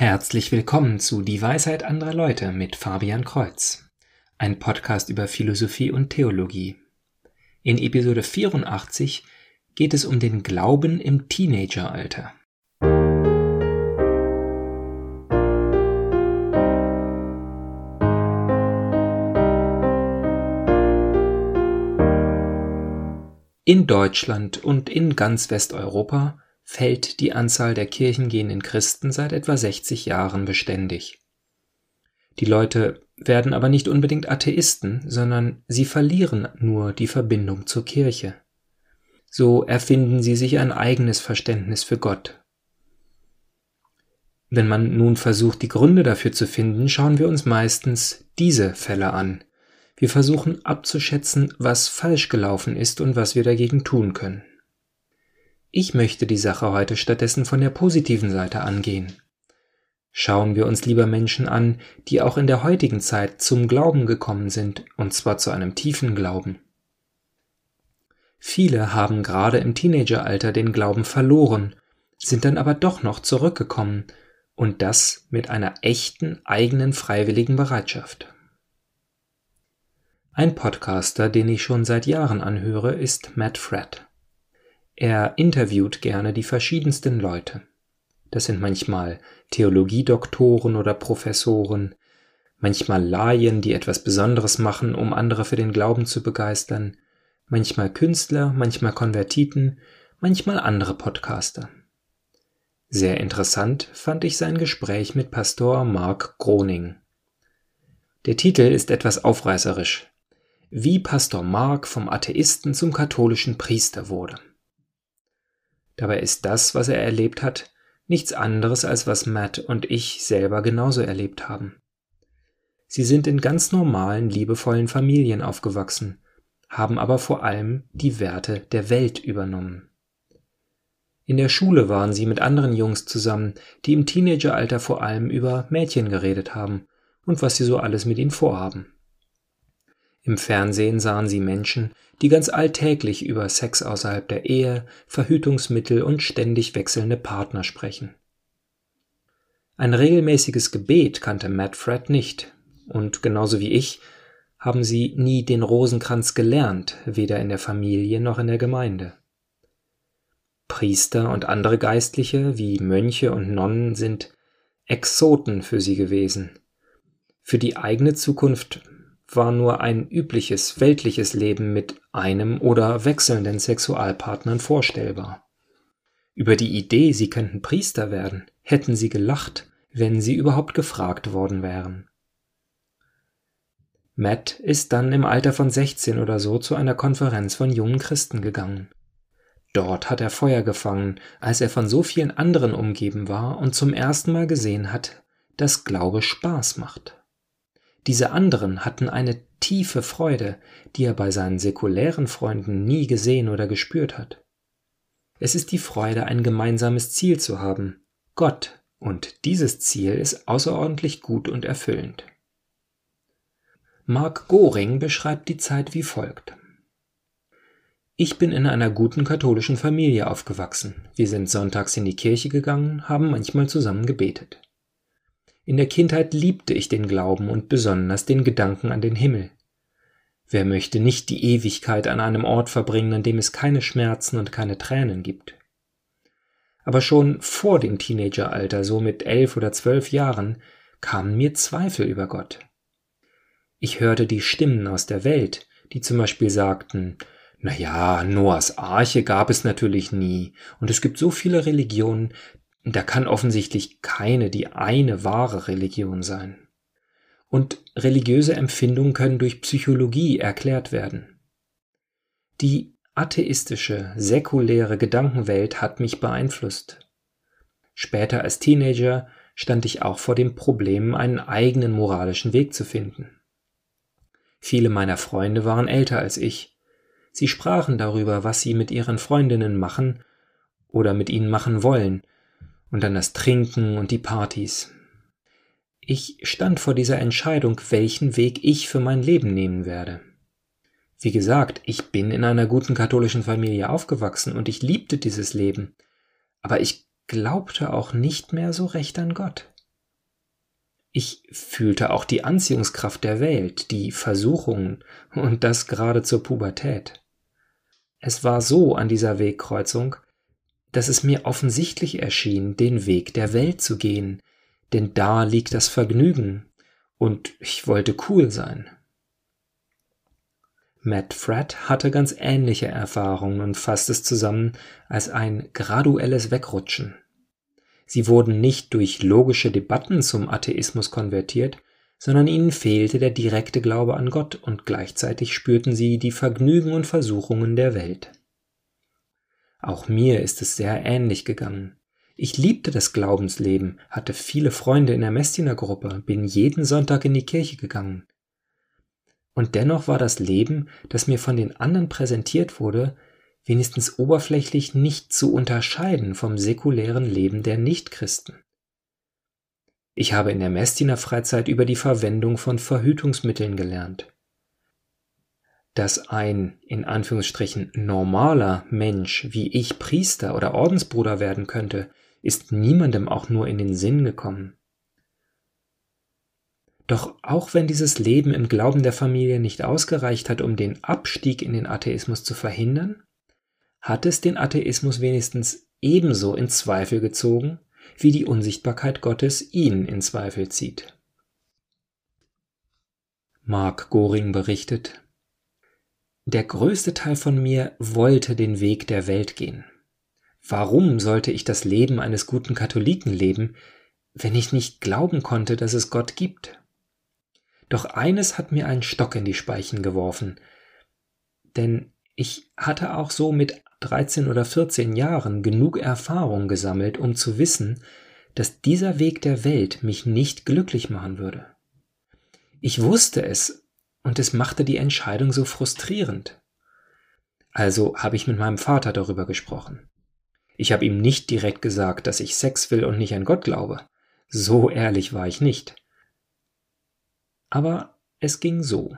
Herzlich willkommen zu Die Weisheit anderer Leute mit Fabian Kreuz, ein Podcast über Philosophie und Theologie. In Episode 84 geht es um den Glauben im Teenageralter. In Deutschland und in ganz Westeuropa fällt die Anzahl der kirchengehenden Christen seit etwa 60 Jahren beständig. Die Leute werden aber nicht unbedingt Atheisten, sondern sie verlieren nur die Verbindung zur Kirche. So erfinden sie sich ein eigenes Verständnis für Gott. Wenn man nun versucht, die Gründe dafür zu finden, schauen wir uns meistens diese Fälle an. Wir versuchen abzuschätzen, was falsch gelaufen ist und was wir dagegen tun können. Ich möchte die Sache heute stattdessen von der positiven Seite angehen. Schauen wir uns lieber Menschen an, die auch in der heutigen Zeit zum Glauben gekommen sind, und zwar zu einem tiefen Glauben. Viele haben gerade im Teenageralter den Glauben verloren, sind dann aber doch noch zurückgekommen, und das mit einer echten eigenen freiwilligen Bereitschaft. Ein Podcaster, den ich schon seit Jahren anhöre, ist Matt Fred. Er interviewt gerne die verschiedensten Leute. Das sind manchmal Theologiedoktoren oder Professoren, manchmal Laien, die etwas Besonderes machen, um andere für den Glauben zu begeistern, manchmal Künstler, manchmal Konvertiten, manchmal andere Podcaster. Sehr interessant fand ich sein Gespräch mit Pastor Mark Groning. Der Titel ist etwas aufreißerisch. Wie Pastor Mark vom Atheisten zum katholischen Priester wurde. Dabei ist das, was er erlebt hat, nichts anderes als was Matt und ich selber genauso erlebt haben. Sie sind in ganz normalen, liebevollen Familien aufgewachsen, haben aber vor allem die Werte der Welt übernommen. In der Schule waren sie mit anderen Jungs zusammen, die im Teenageralter vor allem über Mädchen geredet haben und was sie so alles mit ihnen vorhaben. Im Fernsehen sahen sie Menschen, die ganz alltäglich über Sex außerhalb der Ehe, Verhütungsmittel und ständig wechselnde Partner sprechen. Ein regelmäßiges Gebet kannte Matt Fred nicht, und genauso wie ich haben sie nie den Rosenkranz gelernt, weder in der Familie noch in der Gemeinde. Priester und andere Geistliche wie Mönche und Nonnen sind Exoten für sie gewesen. Für die eigene Zukunft war nur ein übliches weltliches Leben mit einem oder wechselnden Sexualpartnern vorstellbar. Über die Idee, sie könnten Priester werden, hätten sie gelacht, wenn sie überhaupt gefragt worden wären. Matt ist dann im Alter von 16 oder so zu einer Konferenz von jungen Christen gegangen. Dort hat er Feuer gefangen, als er von so vielen anderen umgeben war und zum ersten Mal gesehen hat, dass Glaube Spaß macht. Diese anderen hatten eine tiefe Freude, die er bei seinen säkulären Freunden nie gesehen oder gespürt hat. Es ist die Freude, ein gemeinsames Ziel zu haben, Gott, und dieses Ziel ist außerordentlich gut und erfüllend. Mark Goring beschreibt die Zeit wie folgt. Ich bin in einer guten katholischen Familie aufgewachsen. Wir sind sonntags in die Kirche gegangen, haben manchmal zusammen gebetet. In der Kindheit liebte ich den Glauben und besonders den Gedanken an den Himmel. Wer möchte nicht die Ewigkeit an einem Ort verbringen, an dem es keine Schmerzen und keine Tränen gibt? Aber schon vor dem Teenageralter, so mit elf oder zwölf Jahren, kamen mir Zweifel über Gott. Ich hörte die Stimmen aus der Welt, die zum Beispiel sagten, na ja, Noahs Arche gab es natürlich nie, und es gibt so viele Religionen, da kann offensichtlich keine die eine wahre Religion sein. Und religiöse Empfindungen können durch Psychologie erklärt werden. Die atheistische, säkuläre Gedankenwelt hat mich beeinflusst. Später als Teenager stand ich auch vor dem Problem, einen eigenen moralischen Weg zu finden. Viele meiner Freunde waren älter als ich. Sie sprachen darüber, was sie mit ihren Freundinnen machen oder mit ihnen machen wollen, und dann das Trinken und die Partys. Ich stand vor dieser Entscheidung, welchen Weg ich für mein Leben nehmen werde. Wie gesagt, ich bin in einer guten katholischen Familie aufgewachsen und ich liebte dieses Leben, aber ich glaubte auch nicht mehr so recht an Gott. Ich fühlte auch die Anziehungskraft der Welt, die Versuchungen und das gerade zur Pubertät. Es war so an dieser Wegkreuzung, dass es mir offensichtlich erschien, den Weg der Welt zu gehen, denn da liegt das Vergnügen, und ich wollte cool sein. Matt Fratt hatte ganz ähnliche Erfahrungen und fasst es zusammen als ein graduelles Wegrutschen. Sie wurden nicht durch logische Debatten zum Atheismus konvertiert, sondern ihnen fehlte der direkte Glaube an Gott und gleichzeitig spürten sie die Vergnügen und Versuchungen der Welt. Auch mir ist es sehr ähnlich gegangen. Ich liebte das Glaubensleben, hatte viele Freunde in der Messdienergruppe, bin jeden Sonntag in die Kirche gegangen. Und dennoch war das Leben, das mir von den anderen präsentiert wurde, wenigstens oberflächlich nicht zu unterscheiden vom säkulären Leben der Nichtchristen. Ich habe in der Messdiener Freizeit über die Verwendung von Verhütungsmitteln gelernt. Dass ein in Anführungsstrichen normaler Mensch wie ich Priester oder Ordensbruder werden könnte, ist niemandem auch nur in den Sinn gekommen. Doch auch wenn dieses Leben im Glauben der Familie nicht ausgereicht hat, um den Abstieg in den Atheismus zu verhindern, hat es den Atheismus wenigstens ebenso in Zweifel gezogen, wie die Unsichtbarkeit Gottes ihn in Zweifel zieht. Mark Goring berichtet, der größte Teil von mir wollte den Weg der Welt gehen. Warum sollte ich das Leben eines guten Katholiken leben, wenn ich nicht glauben konnte, dass es Gott gibt? Doch eines hat mir einen Stock in die Speichen geworfen, denn ich hatte auch so mit 13 oder 14 Jahren genug Erfahrung gesammelt, um zu wissen, dass dieser Weg der Welt mich nicht glücklich machen würde. Ich wusste es, und es machte die Entscheidung so frustrierend. Also habe ich mit meinem Vater darüber gesprochen. Ich habe ihm nicht direkt gesagt, dass ich Sex will und nicht an Gott glaube. So ehrlich war ich nicht. Aber es ging so.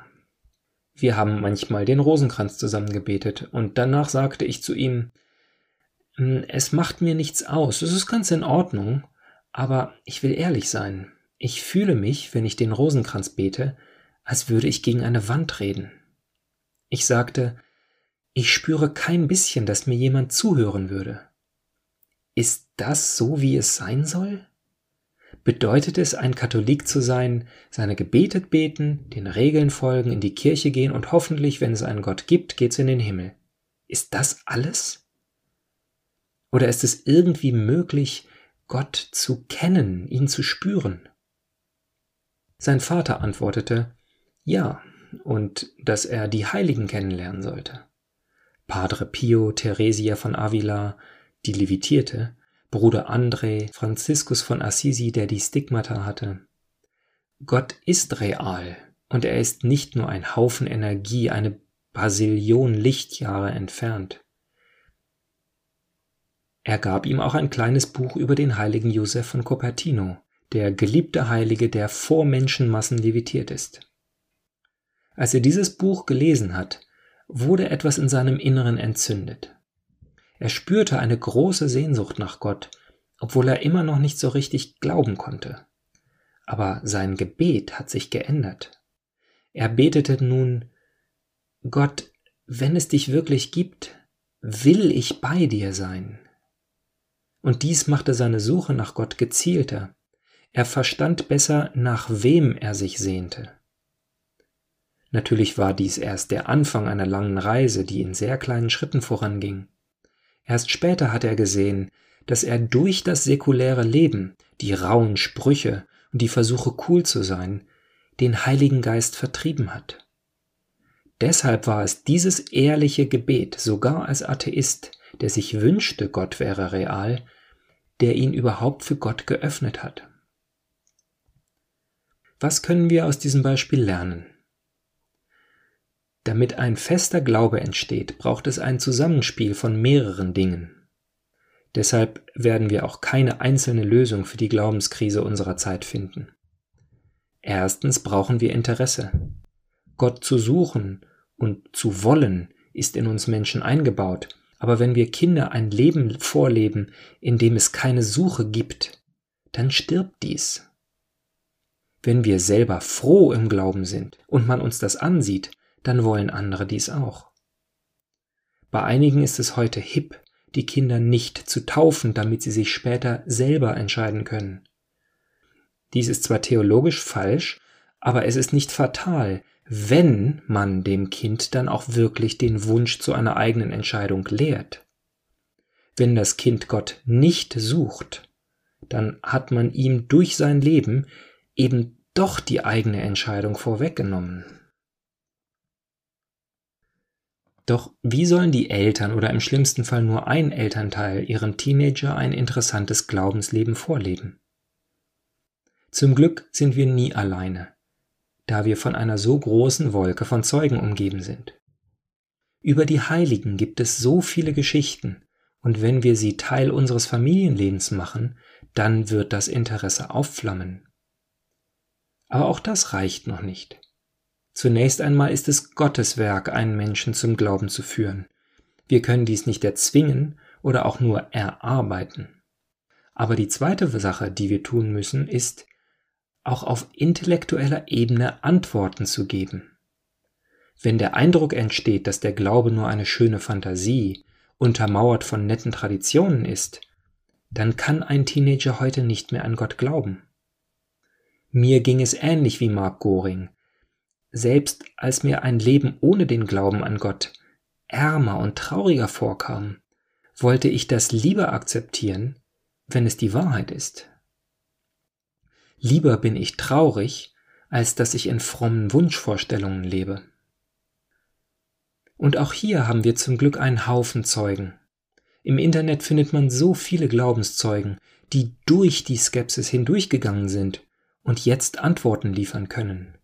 Wir haben manchmal den Rosenkranz zusammen gebetet, und danach sagte ich zu ihm, hm, es macht mir nichts aus, es ist ganz in Ordnung, aber ich will ehrlich sein. Ich fühle mich, wenn ich den Rosenkranz bete, als würde ich gegen eine Wand reden. Ich sagte, ich spüre kein bisschen, dass mir jemand zuhören würde. Ist das so, wie es sein soll? Bedeutet es, ein Katholik zu sein, seine Gebete beten, den Regeln folgen, in die Kirche gehen und hoffentlich, wenn es einen Gott gibt, geht's in den Himmel? Ist das alles? Oder ist es irgendwie möglich, Gott zu kennen, ihn zu spüren? Sein Vater antwortete, ja, und dass er die Heiligen kennenlernen sollte. Padre Pio Theresia von Avila, die levitierte, Bruder André, Franziskus von Assisi, der die Stigmata hatte. Gott ist real und er ist nicht nur ein Haufen Energie, eine Basillion Lichtjahre entfernt. Er gab ihm auch ein kleines Buch über den heiligen Josef von Cupertino, der geliebte Heilige, der vor Menschenmassen levitiert ist. Als er dieses Buch gelesen hat, wurde etwas in seinem Inneren entzündet. Er spürte eine große Sehnsucht nach Gott, obwohl er immer noch nicht so richtig glauben konnte. Aber sein Gebet hat sich geändert. Er betete nun Gott, wenn es dich wirklich gibt, will ich bei dir sein. Und dies machte seine Suche nach Gott gezielter. Er verstand besser, nach wem er sich sehnte. Natürlich war dies erst der Anfang einer langen Reise, die in sehr kleinen Schritten voranging. Erst später hat er gesehen, dass er durch das säkuläre Leben, die rauen Sprüche und die Versuche cool zu sein, den Heiligen Geist vertrieben hat. Deshalb war es dieses ehrliche Gebet, sogar als Atheist, der sich wünschte, Gott wäre real, der ihn überhaupt für Gott geöffnet hat. Was können wir aus diesem Beispiel lernen? Damit ein fester Glaube entsteht, braucht es ein Zusammenspiel von mehreren Dingen. Deshalb werden wir auch keine einzelne Lösung für die Glaubenskrise unserer Zeit finden. Erstens brauchen wir Interesse. Gott zu suchen und zu wollen ist in uns Menschen eingebaut, aber wenn wir Kinder ein Leben vorleben, in dem es keine Suche gibt, dann stirbt dies. Wenn wir selber froh im Glauben sind und man uns das ansieht, dann wollen andere dies auch. Bei einigen ist es heute hip, die Kinder nicht zu taufen, damit sie sich später selber entscheiden können. Dies ist zwar theologisch falsch, aber es ist nicht fatal, wenn man dem Kind dann auch wirklich den Wunsch zu einer eigenen Entscheidung lehrt. Wenn das Kind Gott nicht sucht, dann hat man ihm durch sein Leben eben doch die eigene Entscheidung vorweggenommen. Doch wie sollen die Eltern oder im schlimmsten Fall nur ein Elternteil ihrem Teenager ein interessantes Glaubensleben vorleben? Zum Glück sind wir nie alleine, da wir von einer so großen Wolke von Zeugen umgeben sind. Über die Heiligen gibt es so viele Geschichten, und wenn wir sie Teil unseres Familienlebens machen, dann wird das Interesse aufflammen. Aber auch das reicht noch nicht. Zunächst einmal ist es Gottes Werk, einen Menschen zum Glauben zu führen. Wir können dies nicht erzwingen oder auch nur erarbeiten. Aber die zweite Sache, die wir tun müssen, ist, auch auf intellektueller Ebene Antworten zu geben. Wenn der Eindruck entsteht, dass der Glaube nur eine schöne Fantasie, untermauert von netten Traditionen ist, dann kann ein Teenager heute nicht mehr an Gott glauben. Mir ging es ähnlich wie Mark Goring, selbst als mir ein Leben ohne den Glauben an Gott ärmer und trauriger vorkam, wollte ich das lieber akzeptieren, wenn es die Wahrheit ist. Lieber bin ich traurig, als dass ich in frommen Wunschvorstellungen lebe. Und auch hier haben wir zum Glück einen Haufen Zeugen. Im Internet findet man so viele Glaubenszeugen, die durch die Skepsis hindurchgegangen sind und jetzt Antworten liefern können.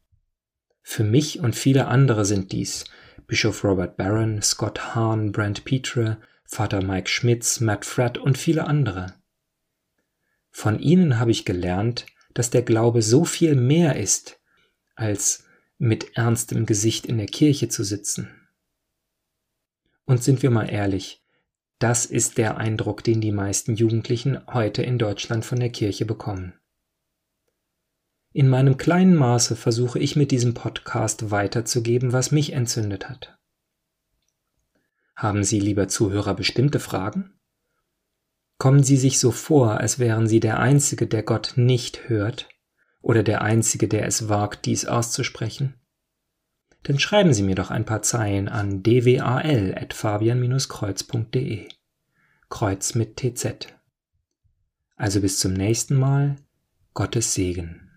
Für mich und viele andere sind dies Bischof Robert Barron, Scott Hahn, Brent Petre, Vater Mike Schmitz, Matt Fratt und viele andere. Von ihnen habe ich gelernt, dass der Glaube so viel mehr ist, als mit ernstem Gesicht in der Kirche zu sitzen. Und sind wir mal ehrlich, das ist der Eindruck, den die meisten Jugendlichen heute in Deutschland von der Kirche bekommen. In meinem kleinen Maße versuche ich mit diesem Podcast weiterzugeben, was mich entzündet hat. Haben Sie, lieber Zuhörer, bestimmte Fragen? Kommen Sie sich so vor, als wären Sie der Einzige, der Gott nicht hört oder der Einzige, der es wagt, dies auszusprechen? Dann schreiben Sie mir doch ein paar Zeilen an dwal.fabian-kreuz.de. Kreuz mit TZ. Also bis zum nächsten Mal. Gottes Segen.